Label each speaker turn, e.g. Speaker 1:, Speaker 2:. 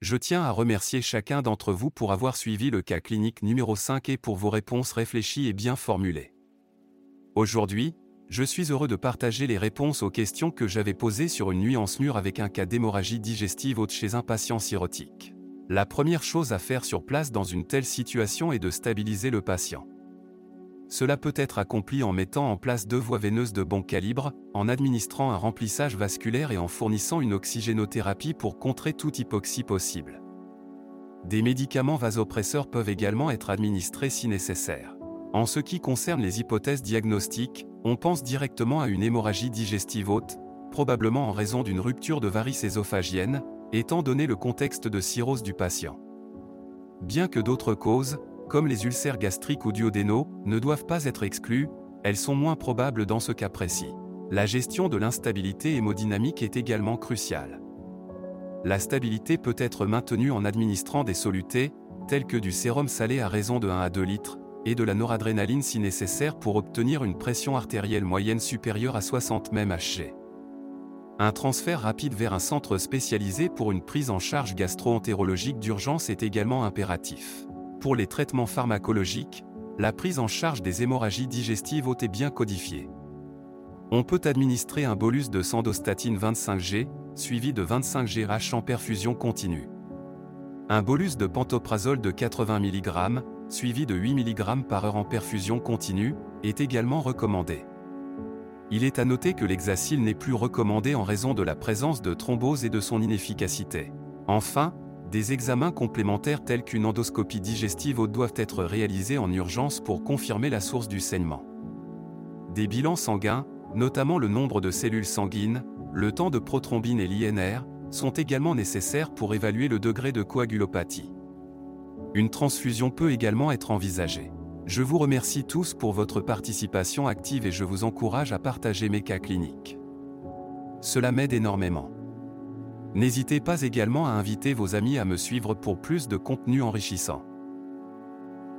Speaker 1: Je tiens à remercier chacun d'entre vous pour avoir suivi le cas clinique numéro 5 et pour vos réponses réfléchies et bien formulées. Aujourd'hui, je suis heureux de partager les réponses aux questions que j'avais posées sur une nuance mûre avec un cas d'hémorragie digestive haute chez un patient cirrhotique. La première chose à faire sur place dans une telle situation est de stabiliser le patient. Cela peut être accompli en mettant en place deux voies veineuses de bon calibre, en administrant un remplissage vasculaire et en fournissant une oxygénothérapie pour contrer toute hypoxie possible. Des médicaments vasopresseurs peuvent également être administrés si nécessaire. En ce qui concerne les hypothèses diagnostiques, on pense directement à une hémorragie digestive haute, probablement en raison d'une rupture de varices ésophagienne, étant donné le contexte de cirrhose du patient. Bien que d'autres causes, comme les ulcères gastriques ou duodénaux, ne doivent pas être exclus, elles sont moins probables dans ce cas précis. La gestion de l'instabilité hémodynamique est également cruciale. La stabilité peut être maintenue en administrant des solutés, tels que du sérum salé à raison de 1 à 2 litres, et de la noradrénaline si nécessaire pour obtenir une pression artérielle moyenne supérieure à 60 mmHg. Un transfert rapide vers un centre spécialisé pour une prise en charge gastro-entérologique d'urgence est également impératif. Pour les traitements pharmacologiques, la prise en charge des hémorragies digestives hautes est bien codifiée. On peut administrer un bolus de sandostatine 25G, suivi de 25 GH en perfusion continue. Un bolus de pantoprazole de 80 mg, suivi de 8 mg par heure en perfusion continue, est également recommandé. Il est à noter que l'hexacil n'est plus recommandé en raison de la présence de thrombose et de son inefficacité. Enfin, des examens complémentaires tels qu'une endoscopie digestive doivent être réalisés en urgence pour confirmer la source du saignement. Des bilans sanguins, notamment le nombre de cellules sanguines, le temps de prothrombine et l'INR, sont également nécessaires pour évaluer le degré de coagulopathie. Une transfusion peut également être envisagée. Je vous remercie tous pour votre participation active et je vous encourage à partager mes cas cliniques. Cela m'aide énormément. N'hésitez pas également à inviter vos amis à me suivre pour plus de contenu enrichissant.